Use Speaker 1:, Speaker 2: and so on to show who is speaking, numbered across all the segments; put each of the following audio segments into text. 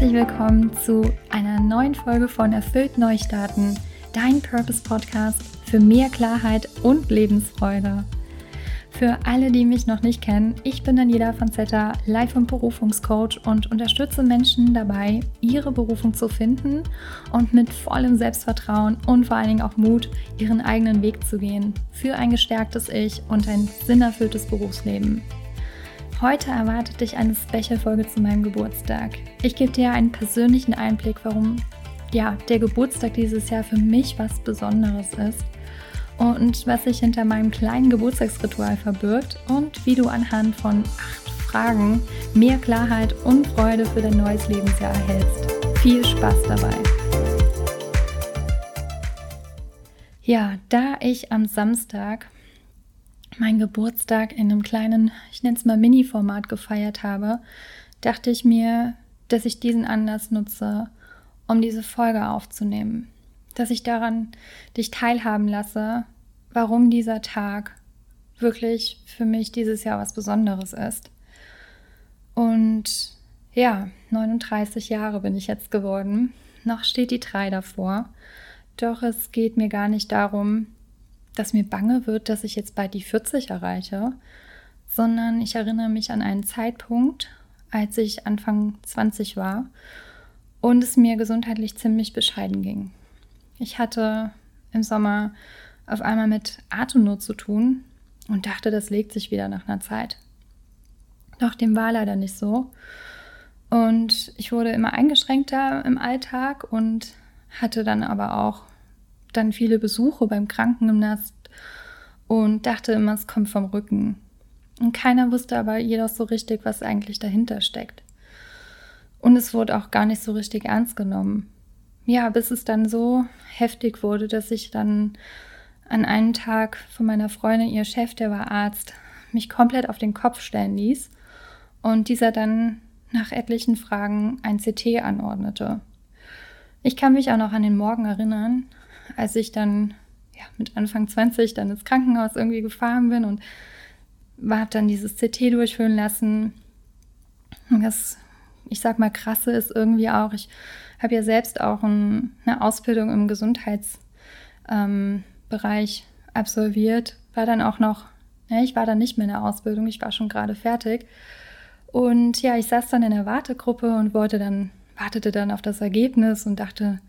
Speaker 1: herzlich willkommen zu einer neuen Folge von Erfüllt Neustarten, dein Purpose Podcast für mehr Klarheit und Lebensfreude. Für alle, die mich noch nicht kennen, ich bin Daniela von Zeta, Life- und Berufungscoach und unterstütze Menschen dabei, ihre Berufung zu finden und mit vollem Selbstvertrauen und vor allen Dingen auch Mut, ihren eigenen Weg zu gehen, für ein gestärktes Ich und ein sinnerfülltes Berufsleben. Heute erwartet dich eine Special-Folge zu meinem Geburtstag. Ich gebe dir einen persönlichen Einblick, warum ja, der Geburtstag dieses Jahr für mich was Besonderes ist und was sich hinter meinem kleinen Geburtstagsritual verbirgt und wie du anhand von acht Fragen mehr Klarheit und Freude für dein neues Lebensjahr erhältst. Viel Spaß dabei! Ja, da ich am Samstag meinen Geburtstag in einem kleinen, ich nenne es mal Mini-Format gefeiert habe, dachte ich mir, dass ich diesen Anlass nutze, um diese Folge aufzunehmen. Dass ich daran dich teilhaben lasse, warum dieser Tag wirklich für mich dieses Jahr was Besonderes ist. Und ja, 39 Jahre bin ich jetzt geworden. Noch steht die 3 davor. Doch es geht mir gar nicht darum, dass mir bange wird, dass ich jetzt bald die 40 erreiche, sondern ich erinnere mich an einen Zeitpunkt, als ich Anfang 20 war und es mir gesundheitlich ziemlich bescheiden ging. Ich hatte im Sommer auf einmal mit Atemnot zu tun und dachte, das legt sich wieder nach einer Zeit. Doch dem war leider nicht so. Und ich wurde immer eingeschränkter im Alltag und hatte dann aber auch dann viele Besuche beim Krankengymnast und dachte immer, es kommt vom Rücken. Und keiner wusste aber jedoch so richtig, was eigentlich dahinter steckt. Und es wurde auch gar nicht so richtig ernst genommen. Ja, bis es dann so heftig wurde, dass ich dann an einem Tag von meiner Freundin, ihr Chef, der war Arzt, mich komplett auf den Kopf stellen ließ und dieser dann nach etlichen Fragen ein CT anordnete. Ich kann mich auch noch an den Morgen erinnern, als ich dann ja, mit Anfang 20 dann ins Krankenhaus irgendwie gefahren bin und habe dann dieses CT durchführen lassen. Und das, ich sag mal, krasse ist irgendwie auch, ich habe ja selbst auch ein, eine Ausbildung im Gesundheitsbereich ähm, absolviert, war dann auch noch, ja, ich war dann nicht mehr in der Ausbildung, ich war schon gerade fertig. Und ja, ich saß dann in der Wartegruppe und wollte dann, wartete dann auf das Ergebnis und dachte,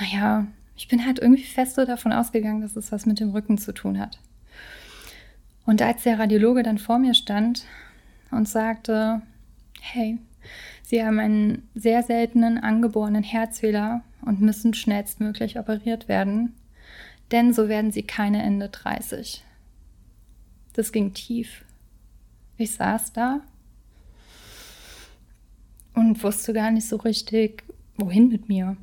Speaker 1: naja, ich bin halt irgendwie fest so davon ausgegangen, dass es was mit dem Rücken zu tun hat. Und als der Radiologe dann vor mir stand und sagte, hey, Sie haben einen sehr seltenen angeborenen Herzfehler und müssen schnellstmöglich operiert werden, denn so werden Sie keine Ende 30. Das ging tief. Ich saß da und wusste gar nicht so richtig, wohin mit mir.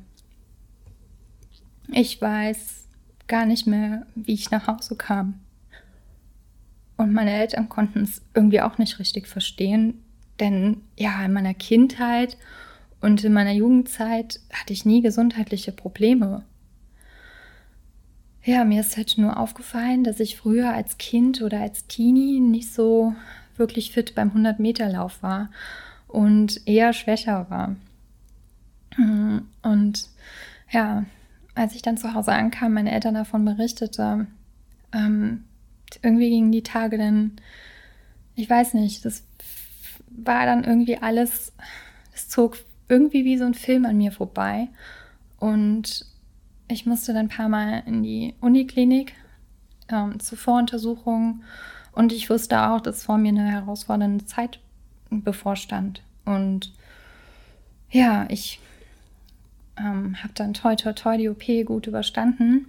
Speaker 1: Ich weiß gar nicht mehr, wie ich nach Hause kam. Und meine Eltern konnten es irgendwie auch nicht richtig verstehen, denn ja, in meiner Kindheit und in meiner Jugendzeit hatte ich nie gesundheitliche Probleme. Ja, mir ist halt nur aufgefallen, dass ich früher als Kind oder als Teenie nicht so wirklich fit beim 100-Meter-Lauf war und eher schwächer war. Und ja, als ich dann zu Hause ankam, meine Eltern davon berichtete, ähm, irgendwie gingen die Tage dann, ich weiß nicht, das war dann irgendwie alles, es zog irgendwie wie so ein Film an mir vorbei. Und ich musste dann ein paar Mal in die Uniklinik ähm, zur Voruntersuchung. Und ich wusste auch, dass vor mir eine herausfordernde Zeit bevorstand. Und ja, ich ähm, habe dann toi toi toi die OP gut überstanden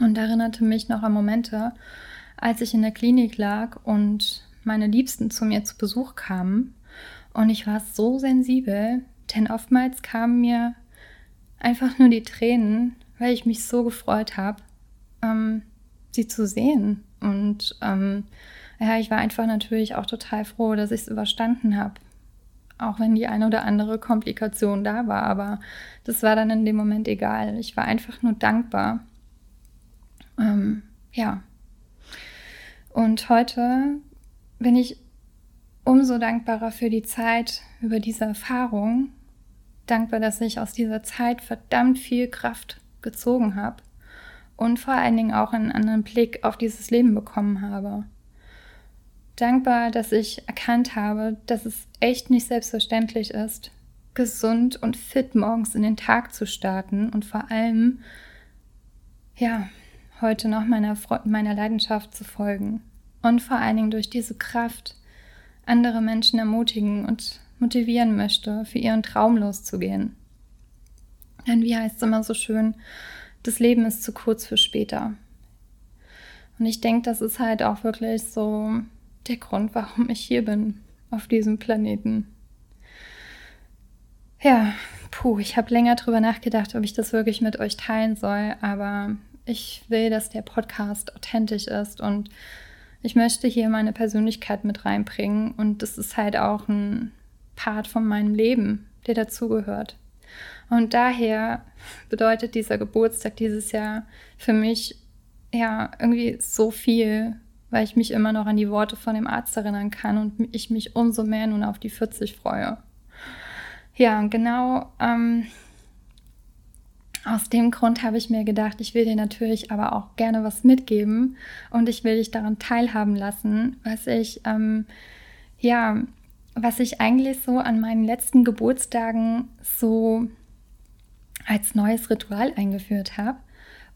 Speaker 1: und erinnerte mich noch an Momente, als ich in der Klinik lag und meine Liebsten zu mir zu Besuch kamen. Und ich war so sensibel, denn oftmals kamen mir einfach nur die Tränen, weil ich mich so gefreut habe, ähm, sie zu sehen. Und ähm, ja, ich war einfach natürlich auch total froh, dass ich es überstanden habe auch wenn die eine oder andere Komplikation da war. Aber das war dann in dem Moment egal. Ich war einfach nur dankbar. Ähm, ja. Und heute bin ich umso dankbarer für die Zeit, über diese Erfahrung dankbar, dass ich aus dieser Zeit verdammt viel Kraft gezogen habe und vor allen Dingen auch einen anderen Blick auf dieses Leben bekommen habe. Dankbar, dass ich erkannt habe, dass es echt nicht selbstverständlich ist, gesund und fit morgens in den Tag zu starten und vor allem, ja, heute noch meiner, meiner Leidenschaft zu folgen. Und vor allen Dingen durch diese Kraft andere Menschen ermutigen und motivieren möchte, für ihren Traum loszugehen. Denn wie heißt es immer so schön, das Leben ist zu kurz für später. Und ich denke, das ist halt auch wirklich so der Grund, warum ich hier bin, auf diesem Planeten. Ja, puh, ich habe länger drüber nachgedacht, ob ich das wirklich mit euch teilen soll, aber ich will, dass der Podcast authentisch ist und ich möchte hier meine Persönlichkeit mit reinbringen und das ist halt auch ein Part von meinem Leben, der dazugehört. Und daher bedeutet dieser Geburtstag dieses Jahr für mich ja irgendwie so viel, weil ich mich immer noch an die Worte von dem Arzt erinnern kann und ich mich umso mehr nun auf die 40 freue. Ja, genau ähm, aus dem Grund habe ich mir gedacht, ich will dir natürlich aber auch gerne was mitgeben und ich will dich daran teilhaben lassen, was ich ähm, ja was ich eigentlich so an meinen letzten Geburtstagen so als neues Ritual eingeführt habe.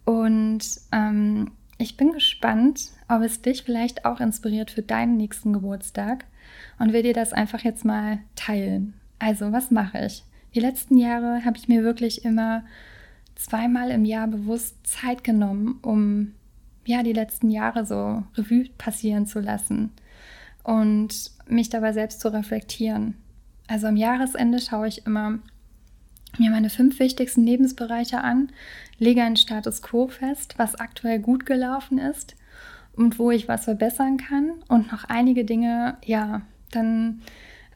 Speaker 1: Und ähm, ich bin gespannt, ob es dich vielleicht auch inspiriert für deinen nächsten Geburtstag und will dir das einfach jetzt mal teilen. Also, was mache ich? Die letzten Jahre habe ich mir wirklich immer zweimal im Jahr bewusst Zeit genommen, um ja die letzten Jahre so Revue passieren zu lassen und mich dabei selbst zu reflektieren. Also am Jahresende schaue ich immer mir meine fünf wichtigsten Lebensbereiche an, lege einen Status quo fest, was aktuell gut gelaufen ist und wo ich was verbessern kann und noch einige Dinge, ja, dann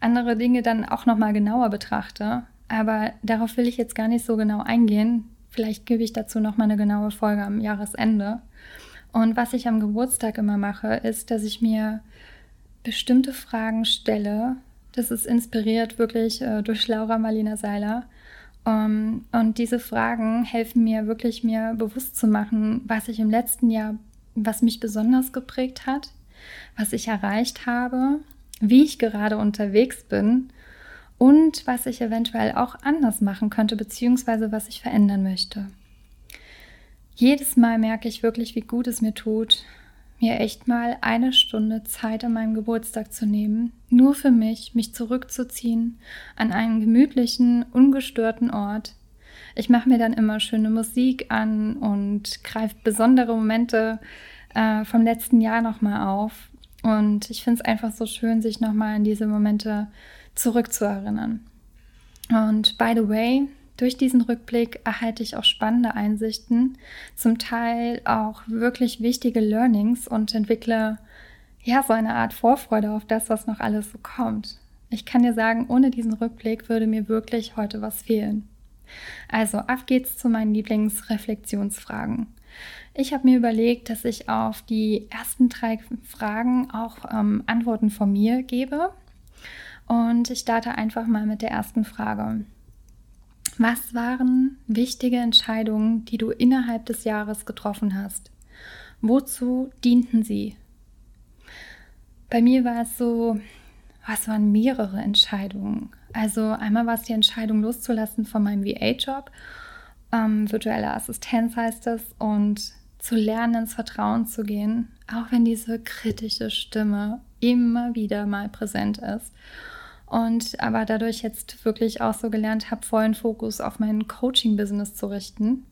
Speaker 1: andere Dinge dann auch noch mal genauer betrachte. Aber darauf will ich jetzt gar nicht so genau eingehen. Vielleicht gebe ich dazu noch mal eine genaue Folge am Jahresende. Und was ich am Geburtstag immer mache, ist, dass ich mir bestimmte Fragen stelle. Das ist inspiriert wirklich äh, durch Laura Marlina Seiler. Um, ähm, und diese Fragen helfen mir wirklich, mir bewusst zu machen, was ich im letzten Jahr, was mich besonders geprägt hat, was ich erreicht habe, wie ich gerade unterwegs bin und was ich eventuell auch anders machen könnte, beziehungsweise was ich verändern möchte. Jedes Mal merke ich wirklich, wie gut es mir tut, mir echt mal eine Stunde Zeit an meinem Geburtstag zu nehmen, nur für mich, mich zurückzuziehen an einen gemütlichen, ungestörten Ort. Ich mache mir dann immer schöne Musik an und greife besondere Momente äh, vom letzten Jahr nochmal auf. Und ich finde es einfach so schön, sich nochmal an diese Momente zurückzuerinnern. Und by the way, durch diesen Rückblick erhalte ich auch spannende Einsichten, zum Teil auch wirklich wichtige Learnings und entwickle ja so eine Art Vorfreude auf das, was noch alles so kommt. Ich kann dir sagen, ohne diesen Rückblick würde mir wirklich heute was fehlen. Also, ab geht's zu meinen Lieblingsreflexionsfragen. Ich habe mir überlegt, dass ich auf die ersten drei Fragen auch ähm, Antworten von mir gebe. Und ich starte einfach mal mit der ersten Frage. Was waren wichtige Entscheidungen, die du innerhalb des Jahres getroffen hast? Wozu dienten sie? Bei mir war es so, was waren mehrere Entscheidungen. Also einmal war es die Entscheidung loszulassen von meinem VA-Job, ähm, virtuelle Assistenz heißt es, und zu lernen, ins Vertrauen zu gehen, auch wenn diese kritische Stimme immer wieder mal präsent ist und aber dadurch jetzt wirklich auch so gelernt habe, vollen Fokus auf mein Coaching-Business zu richten.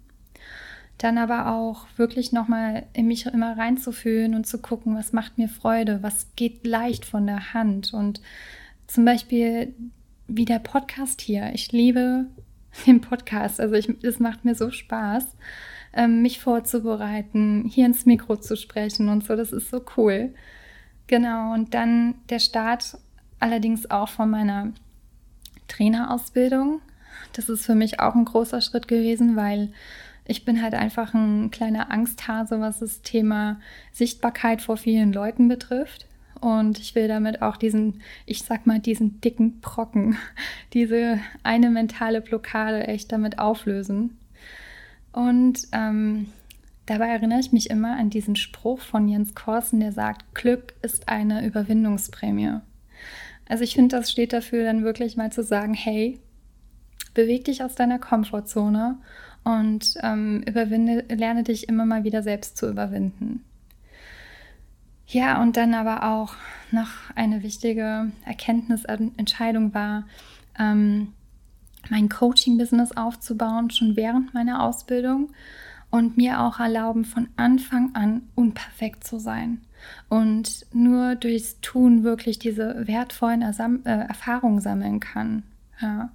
Speaker 1: Dann aber auch wirklich nochmal in mich immer reinzufühlen und zu gucken, was macht mir Freude, was geht leicht von der Hand. Und zum Beispiel wie der Podcast hier. Ich liebe den Podcast. Also es macht mir so Spaß, ähm, mich vorzubereiten, hier ins Mikro zu sprechen und so. Das ist so cool. Genau, und dann der Start allerdings auch von meiner Trainerausbildung. Das ist für mich auch ein großer Schritt gewesen, weil ich bin halt einfach ein kleiner Angsthase, was das Thema Sichtbarkeit vor vielen Leuten betrifft. und ich will damit auch diesen, ich sag mal, diesen dicken Brocken, diese eine mentale Blockade echt damit auflösen. Und ähm, dabei erinnere ich mich immer an diesen Spruch von Jens Korsen, der sagt, Glück ist eine Überwindungsprämie. Also ich finde, das steht dafür, dann wirklich mal zu sagen, hey, beweg dich aus deiner Komfortzone und ähm, überwinde, lerne dich immer mal wieder selbst zu überwinden. Ja, und dann aber auch noch eine wichtige Erkenntnisentscheidung war, ähm, mein Coaching-Business aufzubauen, schon während meiner Ausbildung und mir auch erlauben, von Anfang an unperfekt zu sein und nur durchs Tun wirklich diese wertvollen Ersam äh, Erfahrungen sammeln kann. Ja.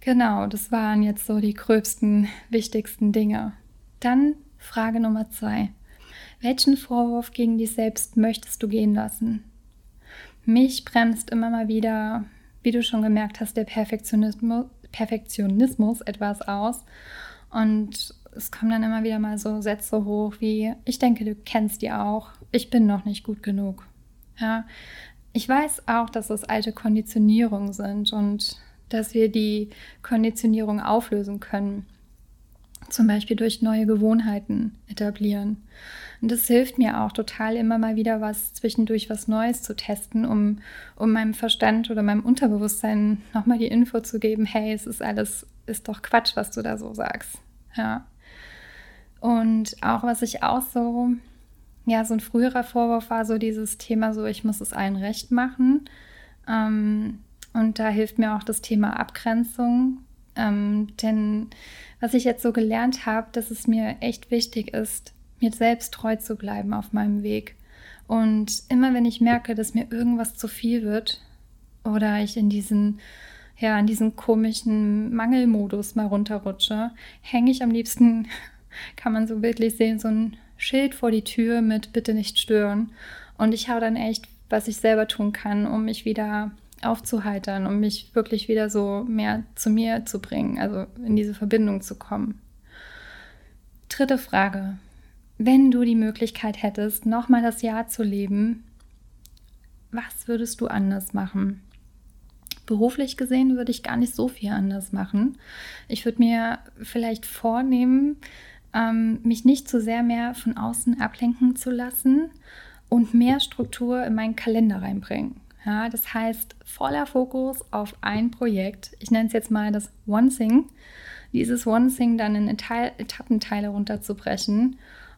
Speaker 1: Genau, das waren jetzt so die gröbsten, wichtigsten Dinge. Dann Frage Nummer zwei. Welchen Vorwurf gegen dich selbst möchtest du gehen lassen? Mich bremst immer mal wieder, wie du schon gemerkt hast, der Perfektionismus, Perfektionismus etwas aus. Und es kommen dann immer wieder mal so Sätze hoch wie, ich denke, du kennst die auch, ich bin noch nicht gut genug. Ja, ich weiß auch, dass es alte Konditionierungen sind und dass wir die Konditionierung auflösen können. Zum Beispiel durch neue Gewohnheiten etablieren. Und das hilft mir auch total, immer mal wieder was zwischendurch was Neues zu testen, um, um meinem Verstand oder meinem Unterbewusstsein nochmal die Info zu geben, hey, es ist alles, ist doch Quatsch, was du da so sagst. Ja. Und auch was ich auch so, ja, so ein früherer Vorwurf war so dieses Thema so, ich muss es allen recht machen. Ähm, und da hilft mir auch das Thema Abgrenzung. Ähm, denn was ich jetzt so gelernt habe, dass es mir echt wichtig ist, mir selbst treu zu bleiben auf meinem Weg. Und immer wenn ich merke, dass mir irgendwas zu viel wird oder ich in diesen, ja, in diesen komischen Mangelmodus mal runterrutsche, hänge ich am liebsten, kann man so bildlich sehen, so ein Schild vor die Tür mit Bitte nicht stören. Und ich habe dann echt, was ich selber tun kann, um mich wieder aufzuheitern, um mich wirklich wieder so mehr zu mir zu bringen, also in diese Verbindung zu kommen. Dritte Frage. Wenn du die Möglichkeit hättest, nochmal das Jahr zu leben, was würdest du anders machen? Beruflich gesehen würde ich gar nicht so viel anders machen. Ich würde mir vielleicht vornehmen, ähm, mich nicht zu sehr mehr von außen ablenken zu lassen und mehr Struktur in meinen Kalender reinbringen. Ja, das heißt, voller Fokus auf ein Projekt. Ich nenne es jetzt mal das One Thing. Dieses One Thing dann in Etappenteile runterzubrechen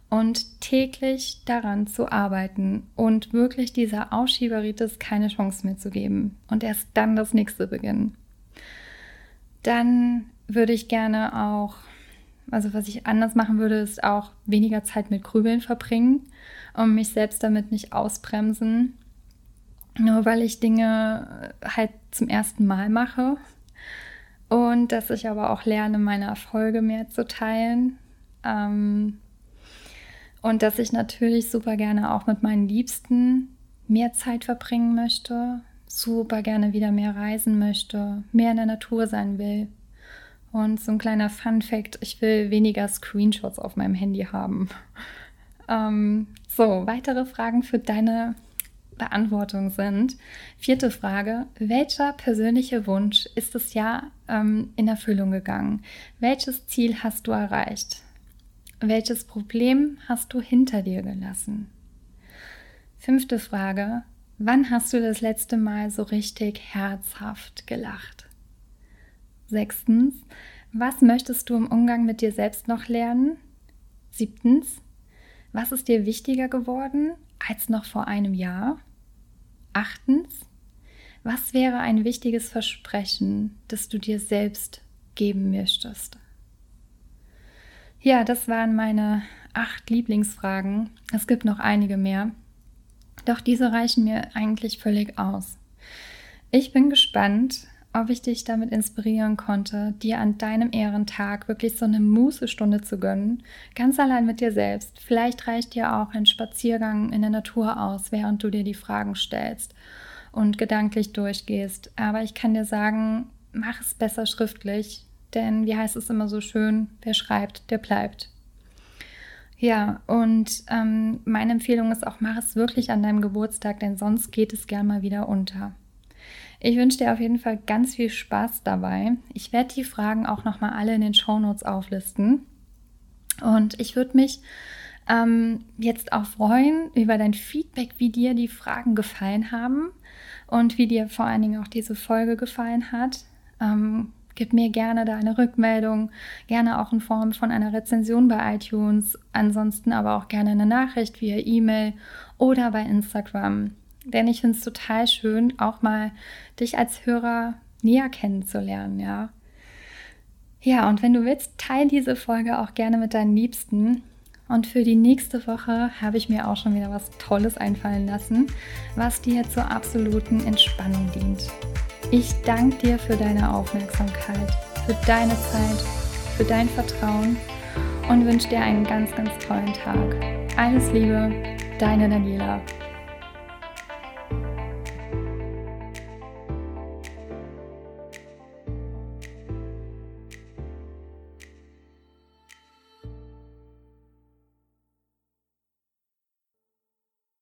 Speaker 1: und täglich daran zu arbeiten und wirklich dieser Ausschieberitis keine Chance mehr zu geben und erst dann das nächste beginnen. Dann würde ich gerne auch, also was ich anders machen würde, ist auch weniger Zeit mit Grübeln verbringen, um mich selbst damit nicht ausbremsen nur weil ich Dinge halt zum ersten Mal mache und dass ich aber auch lerne, meine Erfolge mehr zu teilen. Ähm, und dass ich natürlich super gerne auch mit meinen Liebsten mehr Zeit verbringen möchte, super gerne wieder mehr reisen möchte, mehr in der Natur sein will. Und so ein kleiner Fun fact, ich will weniger Screenshots auf meinem Handy haben. Ähm, so, weitere Fragen für deine Beantwortung sind. Vierte Frage. Welcher persönliche Wunsch ist das Jahr ähm, in Erfüllung gegangen? Welches Ziel hast du erreicht? Welches Problem hast du hinter dir gelassen? Fünfte Frage. Wann hast du das letzte Mal so richtig herzhaft gelacht? Sechstens. Was möchtest du im Umgang mit dir selbst noch lernen? Siebtens. Was ist dir wichtiger geworden als noch vor einem Jahr? Achtens, was wäre ein wichtiges Versprechen, das du dir selbst geben möchtest? Ja, das waren meine acht Lieblingsfragen. Es gibt noch einige mehr. Doch diese reichen mir eigentlich völlig aus. Ich bin gespannt, ob ich dich damit inspirieren konnte, dir an deinem Ehrentag wirklich so eine Mußestunde zu gönnen, ganz allein mit dir selbst. Vielleicht reicht dir auch ein Spaziergang in der Natur aus, während du dir die Fragen stellst und gedanklich durchgehst. Aber ich kann dir sagen, mach es besser schriftlich, denn wie heißt es immer so schön, wer schreibt, der bleibt. Ja, und ähm, meine Empfehlung ist auch, mach es wirklich an deinem Geburtstag, denn sonst geht es gern mal wieder unter. Ich wünsche dir auf jeden Fall ganz viel Spaß dabei. Ich werde die Fragen auch nochmal alle in den Shownotes auflisten. Und ich würde mich ähm, jetzt auch freuen über dein Feedback, wie dir die Fragen gefallen haben und wie dir vor allen Dingen auch diese Folge gefallen hat. Ähm, Gib mir gerne deine Rückmeldung, gerne auch in Form von einer Rezension bei iTunes, ansonsten aber auch gerne eine Nachricht via E-Mail oder bei Instagram. Denn ich finde es total schön, auch mal dich als Hörer näher kennenzulernen, ja. Ja, und wenn du willst, teile diese Folge auch gerne mit deinen Liebsten. Und für die nächste Woche habe ich mir auch schon wieder was Tolles einfallen lassen, was dir zur absoluten Entspannung dient. Ich danke dir für deine Aufmerksamkeit, für deine Zeit, für dein Vertrauen und wünsche dir einen ganz, ganz tollen Tag. Alles Liebe, deine Daniela.